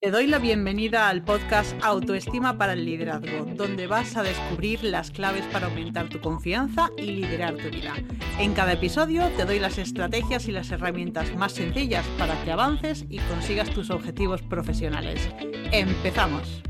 Te doy la bienvenida al podcast Autoestima para el Liderazgo, donde vas a descubrir las claves para aumentar tu confianza y liderar tu vida. En cada episodio te doy las estrategias y las herramientas más sencillas para que avances y consigas tus objetivos profesionales. ¡Empezamos!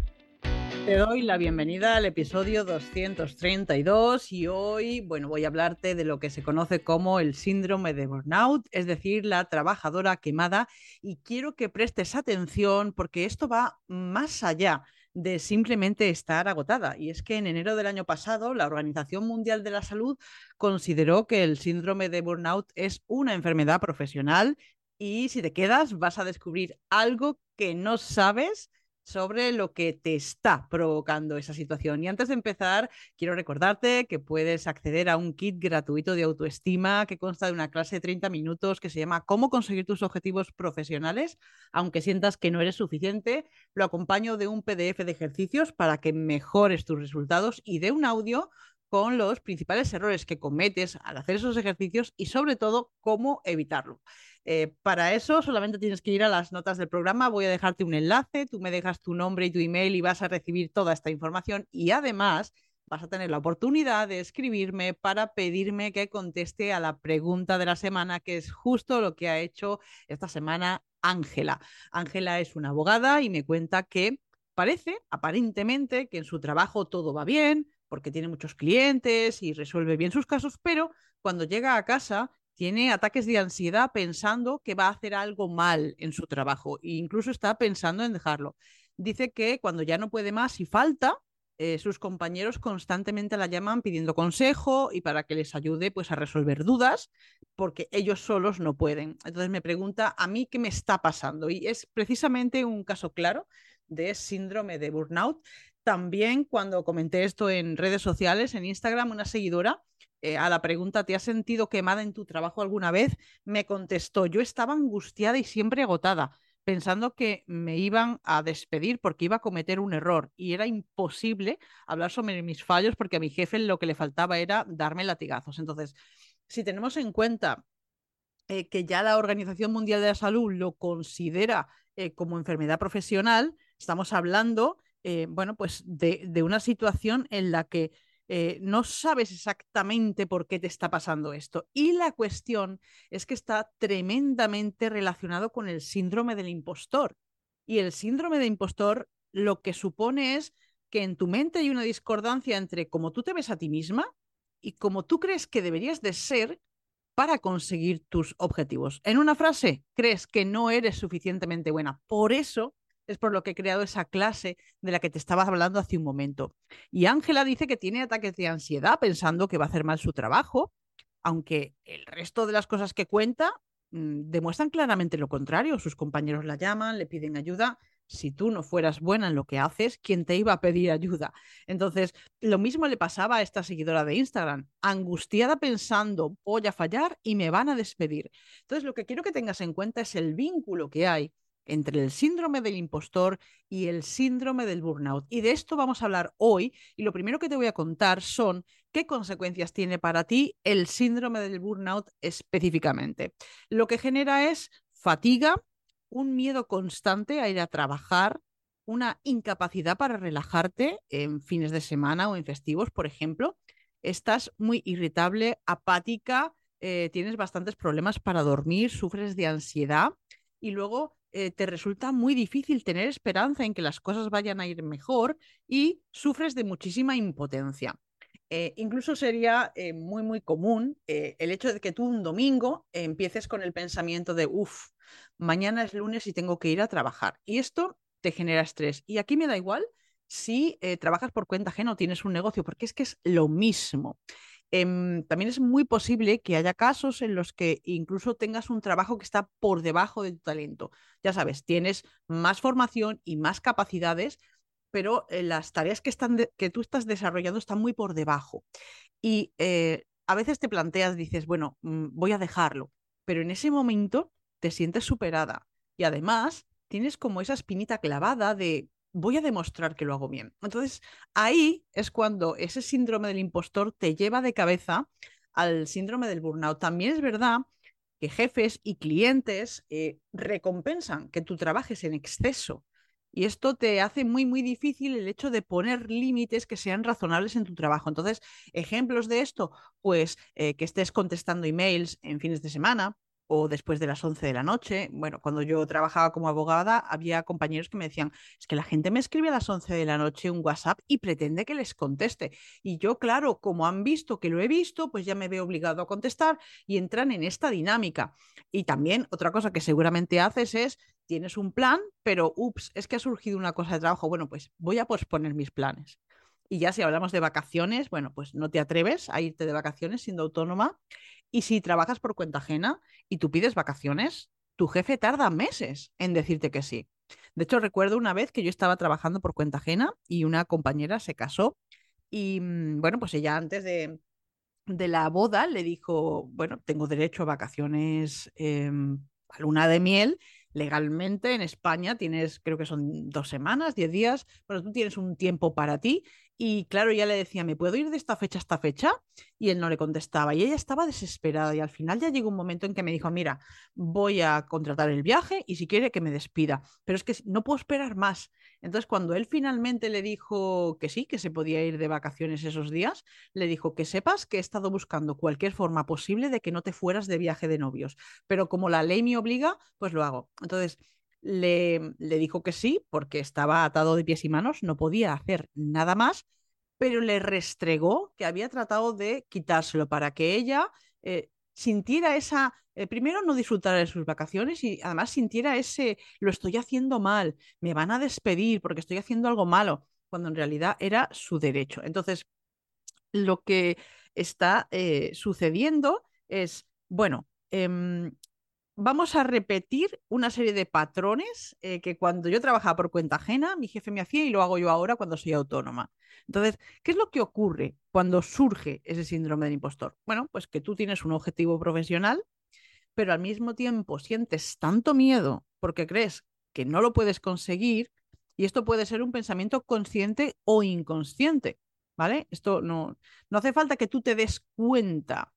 Te doy la bienvenida al episodio 232 y hoy, bueno, voy a hablarte de lo que se conoce como el síndrome de burnout, es decir, la trabajadora quemada y quiero que prestes atención porque esto va más allá de simplemente estar agotada. Y es que en enero del año pasado la Organización Mundial de la Salud consideró que el síndrome de burnout es una enfermedad profesional y si te quedas vas a descubrir algo que no sabes sobre lo que te está provocando esa situación. Y antes de empezar, quiero recordarte que puedes acceder a un kit gratuito de autoestima que consta de una clase de 30 minutos que se llama Cómo conseguir tus objetivos profesionales, aunque sientas que no eres suficiente. Lo acompaño de un PDF de ejercicios para que mejores tus resultados y de un audio con los principales errores que cometes al hacer esos ejercicios y sobre todo cómo evitarlo. Eh, para eso solamente tienes que ir a las notas del programa, voy a dejarte un enlace, tú me dejas tu nombre y tu email y vas a recibir toda esta información y además vas a tener la oportunidad de escribirme para pedirme que conteste a la pregunta de la semana, que es justo lo que ha hecho esta semana Ángela. Ángela es una abogada y me cuenta que parece, aparentemente, que en su trabajo todo va bien, porque tiene muchos clientes y resuelve bien sus casos, pero cuando llega a casa tiene ataques de ansiedad pensando que va a hacer algo mal en su trabajo e incluso está pensando en dejarlo. Dice que cuando ya no puede más y falta, eh, sus compañeros constantemente la llaman pidiendo consejo y para que les ayude pues a resolver dudas porque ellos solos no pueden. Entonces me pregunta a mí qué me está pasando y es precisamente un caso claro de síndrome de burnout. También cuando comenté esto en redes sociales, en Instagram, una seguidora eh, a la pregunta, ¿te has sentido quemada en tu trabajo alguna vez? Me contestó, yo estaba angustiada y siempre agotada, pensando que me iban a despedir porque iba a cometer un error y era imposible hablar sobre mis fallos porque a mi jefe lo que le faltaba era darme latigazos. Entonces, si tenemos en cuenta eh, que ya la Organización Mundial de la Salud lo considera eh, como enfermedad profesional, estamos hablando, bueno, pues de una situación en la que eh, no sabes exactamente por qué te está pasando esto. Y la cuestión es que está tremendamente relacionado con el síndrome del impostor. Y el síndrome del impostor lo que supone es que en tu mente hay una discordancia entre cómo tú te ves a ti misma y cómo tú crees que deberías de ser para conseguir tus objetivos. En una frase, crees que no eres suficientemente buena. Por eso es por lo que he creado esa clase de la que te estaba hablando hace un momento. Y Ángela dice que tiene ataques de ansiedad pensando que va a hacer mal su trabajo, aunque el resto de las cosas que cuenta mm, demuestran claramente lo contrario. Sus compañeros la llaman, le piden ayuda. Si tú no fueras buena en lo que haces, ¿quién te iba a pedir ayuda? Entonces, lo mismo le pasaba a esta seguidora de Instagram, angustiada pensando, voy a fallar y me van a despedir. Entonces, lo que quiero que tengas en cuenta es el vínculo que hay entre el síndrome del impostor y el síndrome del burnout. Y de esto vamos a hablar hoy. Y lo primero que te voy a contar son qué consecuencias tiene para ti el síndrome del burnout específicamente. Lo que genera es fatiga, un miedo constante a ir a trabajar, una incapacidad para relajarte en fines de semana o en festivos, por ejemplo. Estás muy irritable, apática, eh, tienes bastantes problemas para dormir, sufres de ansiedad y luego eh, te resulta muy difícil tener esperanza en que las cosas vayan a ir mejor y sufres de muchísima impotencia. Eh, incluso sería eh, muy, muy común el hecho de que tú un domingo empieces con el pensamiento de, uff, mañana es lunes y tengo que ir a trabajar. Y esto te genera estrés. Y aquí me da igual si trabajas por cuenta ajena o tienes un negocio, porque es que es lo mismo. Em, también es muy posible que haya casos en los que incluso tengas un trabajo que está por debajo de tu talento. Ya sabes, tienes más formación y más capacidades, pero eh, las tareas que, están que tú estás desarrollando están muy por debajo. Y eh, a veces te planteas, dices, bueno, mm, voy a dejarlo, pero en ese momento te sientes superada y además tienes como esa espinita clavada de voy a demostrar que lo hago bien. Entonces, ahí es cuando ese síndrome del impostor te lleva de cabeza al síndrome del burnout. También es verdad que jefes y clientes eh, recompensan que tú trabajes en exceso. Y esto te hace muy, muy difícil el hecho de poner límites que sean razonables en tu trabajo. Entonces, ejemplos de esto, pues eh, que estés contestando emails en fines de semana, o después de las 11 de la noche. Bueno, cuando yo trabajaba como abogada, había compañeros que me decían, es que la gente me escribe a las 11 de la noche un WhatsApp y pretende que les conteste. Y yo, claro, como han visto que lo he visto, pues ya me veo obligado a contestar y entran en esta dinámica. Y también otra cosa que seguramente haces es, tienes un plan, pero, ups, es que ha surgido una cosa de trabajo. Bueno, pues voy a posponer mis planes. Y ya si hablamos de vacaciones, bueno, pues no te atreves a irte de vacaciones siendo autónoma y si trabajas por cuenta ajena y tú pides vacaciones, tu jefe tarda meses en decirte que sí. De hecho, recuerdo una vez que yo estaba trabajando por cuenta ajena y una compañera se casó y mm, bueno, pues ella antes de, la boda le dijo, bueno, tengo derecho a vacaciones em, a luna de miel. Legalmente en España tienes, creo que son dos semanas, diez días, pero tú tienes un tiempo para ti y claro, ya le decía, ¿me puedo ir de esta fecha a esta fecha? Y él no le contestaba. Y ella estaba desesperada. Y al final ya llegó un momento en que me dijo, mira, voy a contratar el viaje y si quiere que me despida. Pero es que no puedo esperar más. Entonces, cuando él finalmente le dijo que sí, que se podía ir de vacaciones esos días, le dijo que sepas que he estado buscando cualquier forma posible de que no te fueras de viaje de novios. Pero como la ley me obliga, pues lo hago. Entonces, le, le dijo que sí, porque estaba atado de pies y manos, no podía hacer nada más, pero le restregó que había tratado de quitárselo para que ella eh, sintiera esa, eh, primero no disfrutara de sus vacaciones y además sintiera ese, lo estoy haciendo mal, me van a despedir porque estoy haciendo algo malo, cuando en realidad era su derecho. Entonces, lo que está eh, sucediendo es, bueno, em, vamos a repetir una serie de patrones eh, que cuando yo trabajaba por cuenta ajena, mi jefe me hacía y lo hago yo ahora cuando soy autónoma. Entonces, ¿qué es lo que ocurre cuando surge ese síndrome del impostor? Bueno, pues que tú tienes un objetivo profesional, pero al mismo tiempo sientes tanto miedo porque crees que no lo puedes conseguir y esto puede ser un pensamiento consciente o inconsciente, ¿vale? Esto no, no hace falta que tú te des cuenta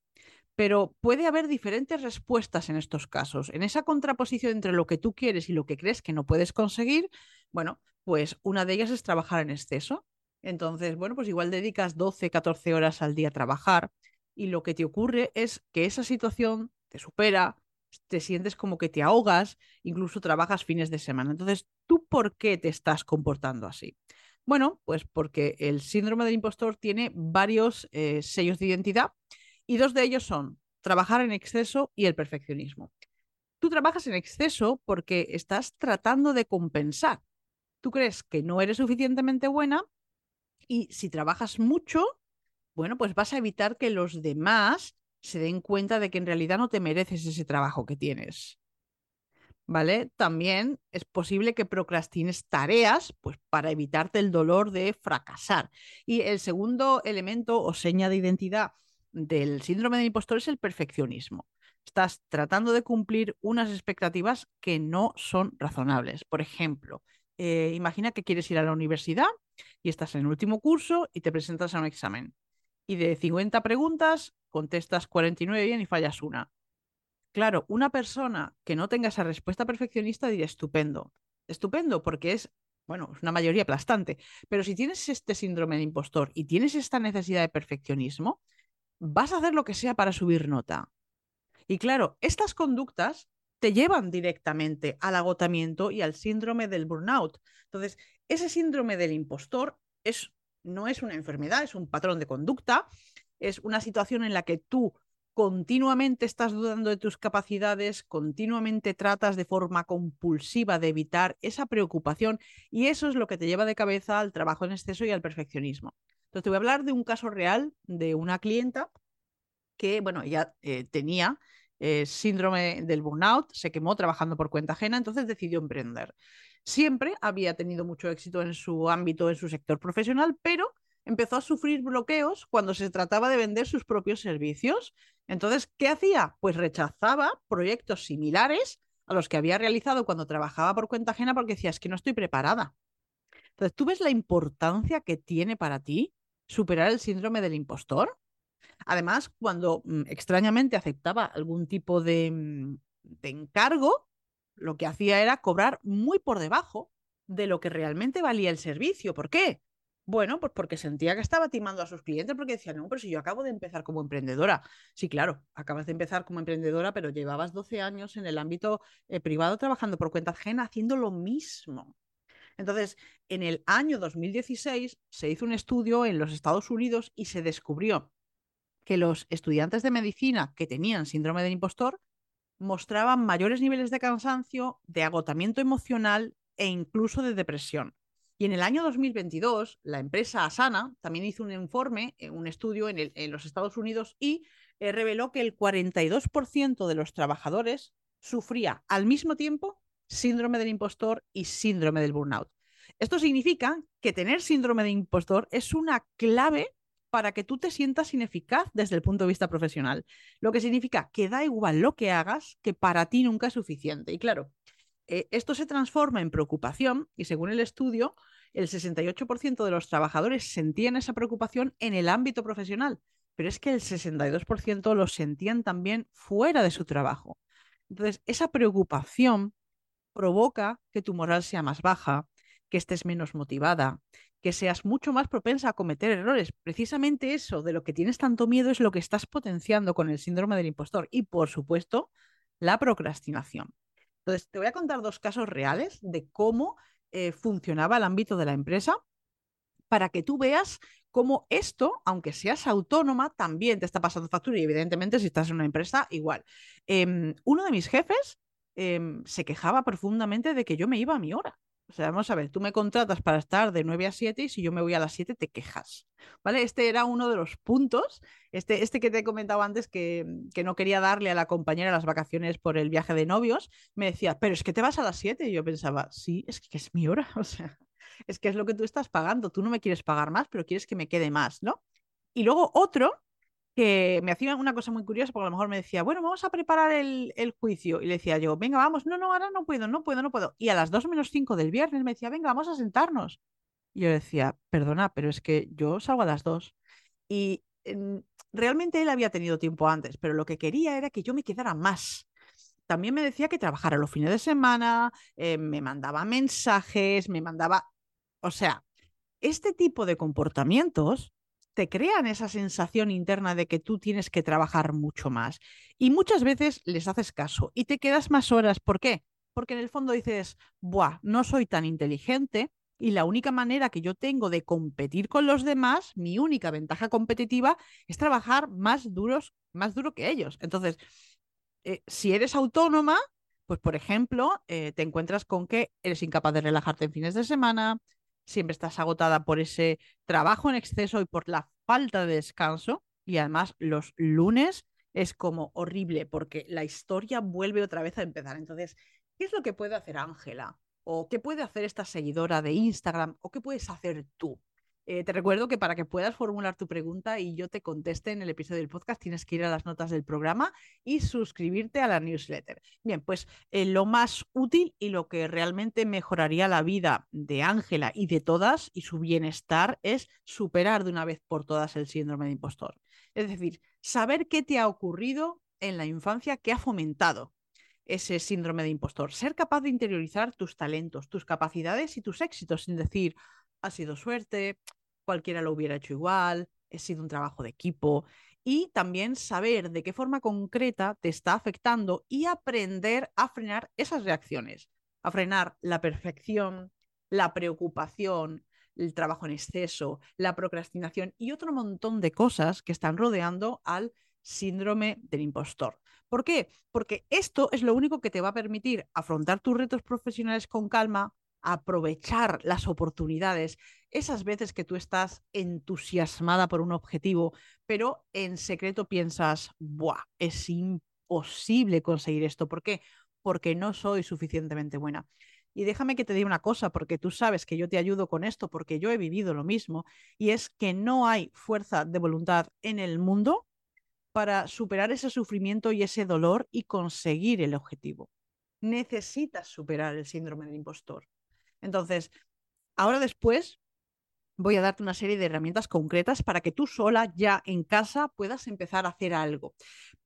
pero puede haber diferentes respuestas en estos casos. En esa contraposición entre lo que tú quieres y lo que crees que no puedes conseguir, bueno, pues una de ellas es trabajar en exceso. Entonces, bueno, pues igual dedicas 12, 14 horas al día a trabajar y lo que te ocurre es que esa situación te supera, te sientes como que te ahogas, incluso trabajas fines de semana. Entonces, ¿tú por qué te estás comportando así? Bueno, pues porque el síndrome del impostor tiene varios eh, sellos de identidad y dos de ellos son trabajar en exceso y el perfeccionismo. Tú trabajas en exceso porque estás tratando de compensar. Tú crees que no eres suficientemente buena y si trabajas mucho, bueno, pues vas a evitar que los demás se den cuenta de que en realidad no te mereces ese trabajo que tienes. ¿Vale? También es posible que procrastines tareas pues para evitarte el dolor de fracasar. Y el segundo elemento o seña de identidad del síndrome del impostor es el perfeccionismo. Estás tratando de cumplir unas expectativas que no son razonables. Por ejemplo, eh, imagina que quieres ir a la universidad y estás en el último curso y te presentas a un examen. Y de 50 preguntas contestas 49 bien y fallas una. Claro, una persona que no tenga esa respuesta perfeccionista diría estupendo. Estupendo porque es, bueno, es una mayoría aplastante. Pero si tienes este síndrome de impostor y tienes esta necesidad de perfeccionismo, vas a hacer lo que sea para subir nota. Y claro, estas conductas te llevan directamente al agotamiento y al síndrome del burnout. Entonces, ese síndrome del impostor es, no es una enfermedad, es un patrón de conducta, es una situación en la que tú continuamente estás dudando de tus capacidades, continuamente tratas de forma compulsiva de evitar esa preocupación y eso es lo que te lleva de cabeza al trabajo en exceso y al perfeccionismo. Entonces, te voy a hablar de un caso real de una clienta que, bueno, ella eh, tenía eh, síndrome del burnout, se quemó trabajando por cuenta ajena, entonces decidió emprender. Siempre había tenido mucho éxito en su ámbito, en su sector profesional, pero empezó a sufrir bloqueos cuando se trataba de vender sus propios servicios. Entonces, ¿qué hacía? Pues rechazaba proyectos similares a los que había realizado cuando trabajaba por cuenta ajena porque decía, es que no estoy preparada. Entonces, ¿tú ves la importancia que tiene para ti superar el síndrome del impostor. Además, cuando mm, extrañamente aceptaba algún tipo mm, de, encargo, lo que hacía era cobrar muy por debajo de lo que realmente valía el servicio. ¿Por qué? Bueno, pues porque sentía que estaba timando a sus clientes porque decía, no, pero si yo acabo de empezar como emprendedora. Sí, claro, acabas de empezar como emprendedora, pero llevabas 12 años en el ámbito eh, privado trabajando por cuenta ajena haciendo lo mismo. Entonces, en el año 2016 se hizo un estudio en los Estados Unidos y se descubrió que los estudiantes de medicina que tenían síndrome del impostor mostraban mayores niveles de cansancio, de agotamiento emocional e incluso de depresión. Y en el año 2022, la empresa Asana también hizo un informe, eh, un estudio en, los Estados Unidos y eh, reveló que el 42% de los trabajadores sufría al mismo tiempo síndrome del impostor y síndrome del burnout. Esto significa que tener síndrome de impostor es una clave para que tú te sientas ineficaz desde el punto de vista profesional. Lo que significa que da igual lo que hagas, que para ti nunca es suficiente. Y claro, eh, esto se transforma en preocupación y según el estudio, el 68% de los trabajadores sentían esa preocupación en el ámbito profesional, pero es que el 62% lo sentían también fuera de su trabajo. Entonces, esa preocupación provoca que tu moral sea más baja, que estés menos motivada, que seas mucho más propensa a cometer errores. Precisamente eso de lo que tienes tanto miedo es lo que estás potenciando con el síndrome del impostor y, por supuesto, la procrastinación. Entonces, te voy a contar dos casos reales de cómo eh, funcionaba el ámbito de la empresa para que tú veas cómo esto, aunque seas autónoma, también te está pasando factura y evidentemente si estás en una empresa, igual. Em, uno de mis jefes em, se quejaba profundamente de que yo me iba a mi hora. O sea, vamos a ver, tú me contratas para estar de 9 a 7 y si yo me voy a las 7 te quejas. ¿Vale? Este era uno de los puntos, este, este que te he comentado antes que, que no quería darle a la compañera las vacaciones por el viaje de novios, me decía, pero es que te vas a las 7 y yo pensaba, sí, es que es mi hora, o sea, es que es lo que tú estás pagando, tú no me quieres pagar más, pero quieres que me quede más, ¿no? Y luego otro que me hacía una cosa muy curiosa, porque a lo mejor me decía, bueno, vamos a preparar el, juicio. Y le decía yo, venga, vamos, no, no, ahora no puedo, no puedo, no puedo. Y a las 2 menos 5 del viernes me decía, venga, vamos a sentarnos. Y yo decía, perdona, pero es que yo salgo a las 2. Y realmente él había tenido tiempo antes, pero lo que quería era que yo me quedara más. También me decía que trabajara los fines de semana, eh, me mandaba mensajes, me mandaba... O sea, este tipo de comportamientos te crean esa sensación interna de que tú tienes que trabajar mucho más. Y muchas veces les haces caso y te quedas más horas. ¿Por qué? Porque en el fondo dices, Buah, no soy tan inteligente y la única manera que yo tengo de competir con los demás, mi única ventaja competitiva, es trabajar más duros, más duro que ellos. Entonces, eh, si eres autónoma, pues por ejemplo, eh, te encuentras con que eres incapaz de relajarte en fines de semana, siempre estás agotada por ese trabajo en exceso y por la falta de descanso. Y además los lunes es como horrible porque la historia vuelve otra vez a empezar. Entonces, ¿qué es lo que puede hacer Ángela? ¿O qué puede hacer esta seguidora de Instagram? ¿O qué puedes hacer tú? Eh, te recuerdo que para que puedas formular tu pregunta y yo te conteste en el episodio del podcast, tienes que ir a las notas del programa y suscribirte a la newsletter. Bien, pues eh, lo más útil y lo que realmente mejoraría la vida de Ángela y de todas y su bienestar es superar de una vez por todas el síndrome de impostor. Es decir, saber qué te ha ocurrido en la infancia que ha fomentado ese síndrome de impostor. Ser capaz de interiorizar tus talentos, tus capacidades y tus éxitos sin decir, ha sido suerte, cualquiera lo hubiera hecho igual, ha sido un trabajo de equipo y también saber de qué forma concreta te está afectando y aprender a frenar esas reacciones, a frenar la perfección, la preocupación, el trabajo en exceso, la procrastinación y otro montón de cosas que están rodeando al síndrome del impostor. ¿Por qué? Porque esto es lo único que te va a permitir afrontar tus retos profesionales con calma, aprovechar las oportunidades, esas veces que tú estás entusiasmada por un objetivo, pero en secreto piensas, ¡buah! Es imposible conseguir esto. ¿Por qué? Porque no soy suficientemente buena. Y déjame que te diga una cosa, porque tú sabes que yo te ayudo con esto, porque yo he vivido lo mismo, y es que no hay fuerza de voluntad en el mundo para superar ese sufrimiento y ese dolor y conseguir el objetivo. Necesitas superar el síndrome del impostor. Entonces, ahora después voy a darte una serie de herramientas concretas para que tú sola ya en casa puedas empezar a hacer algo.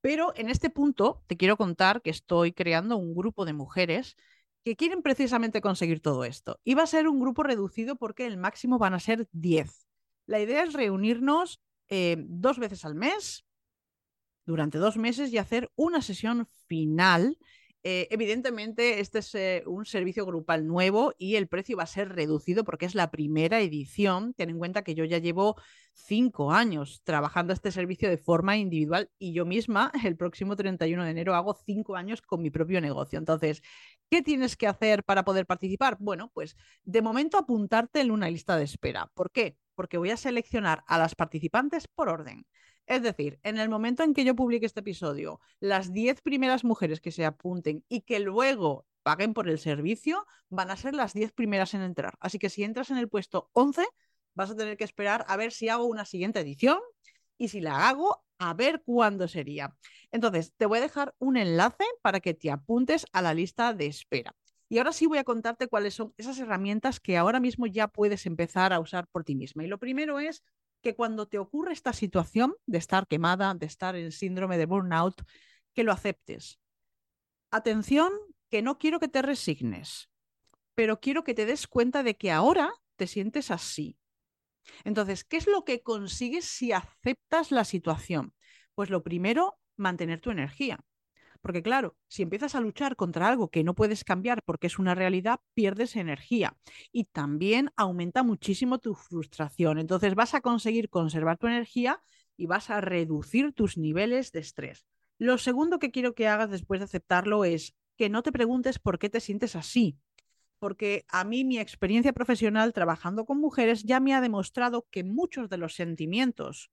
Pero en este punto te quiero contar que estoy creando un grupo de mujeres que quieren precisamente conseguir todo esto. Y va a ser un grupo reducido porque el máximo van a ser 10. La idea es reunirnos eh, dos veces al mes, durante dos meses, y hacer una sesión final eh, evidentemente, este es eh, un servicio grupal nuevo y el precio va a ser reducido porque es la primera edición. Ten en cuenta que yo ya llevo cinco años trabajando este servicio de forma individual y yo misma el próximo 31 de enero hago cinco años con mi propio negocio. Entonces, ¿qué tienes que hacer para poder participar? Bueno, pues de momento apuntarte en una lista de espera. ¿Por qué? Porque voy a seleccionar a las participantes por orden. Es decir, en el momento en que yo publique este episodio, las 10 primeras mujeres que se apunten y que luego paguen por el servicio van a ser las 10 primeras en entrar. Así que si entras en el puesto 11, vas a tener que esperar a ver si hago una siguiente edición y si la hago, a ver cuándo sería. Entonces, te voy a dejar un enlace para que te apuntes a la lista de espera. Y ahora sí voy a contarte cuáles son esas herramientas que ahora mismo ya puedes empezar a usar por ti misma. Y lo primero es que cuando te ocurre esta situación de estar quemada, de estar en síndrome de burnout, que lo aceptes. Atención, que no quiero que te resignes, pero quiero que te des cuenta de que ahora te sientes así. Entonces, ¿qué es lo que consigues si aceptas la situación? Pues lo primero, mantener tu energía. Porque claro, si empiezas a luchar contra algo que no puedes cambiar porque es una realidad, pierdes energía y también aumenta muchísimo tu frustración. Entonces vas a conseguir conservar tu energía y vas a reducir tus niveles de estrés. Lo segundo que quiero que hagas después de aceptarlo es que no te preguntes por qué te sientes así, porque a mí mi experiencia profesional trabajando con mujeres ya me ha demostrado que muchos de los sentimientos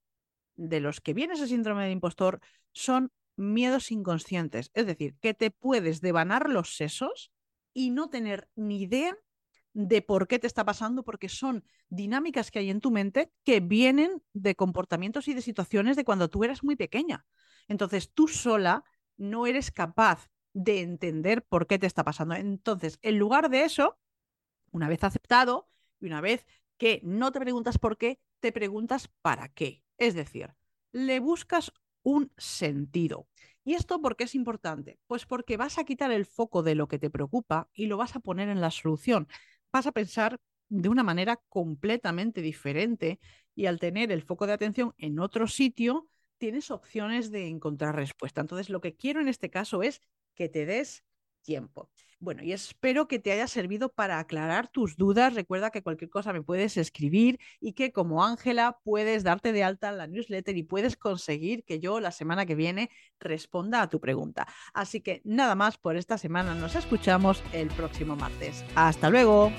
de los que viene ese síndrome de impostor son miedos inconscientes, es decir, que te puedes devanar los sesos y no tener ni idea de por qué te está pasando, porque son dinámicas que hay en tu mente que vienen de comportamientos y de situaciones de cuando tú eras muy pequeña. Entonces tú sola no eres capaz de entender por qué te está pasando. Entonces, en lugar de eso, una vez aceptado y una vez que no te preguntas por qué, te preguntas para qué. Es decir, le buscas un sentido. ¿Y esto por qué es importante? Pues porque vas a quitar el foco de lo que te preocupa y lo vas a poner en la solución. Vas a pensar de una manera completamente diferente y al tener el foco de atención en otro sitio, tienes opciones de encontrar respuesta. Entonces, lo que quiero en este caso es que te des tiempo. Bueno, y espero que te haya servido para aclarar tus dudas. Recuerda que cualquier cosa me puedes escribir y que como Ángela puedes darte de alta en la newsletter y puedes conseguir que yo la semana que viene responda a tu pregunta. Así que nada más por esta semana. Nos escuchamos el próximo martes. Hasta luego.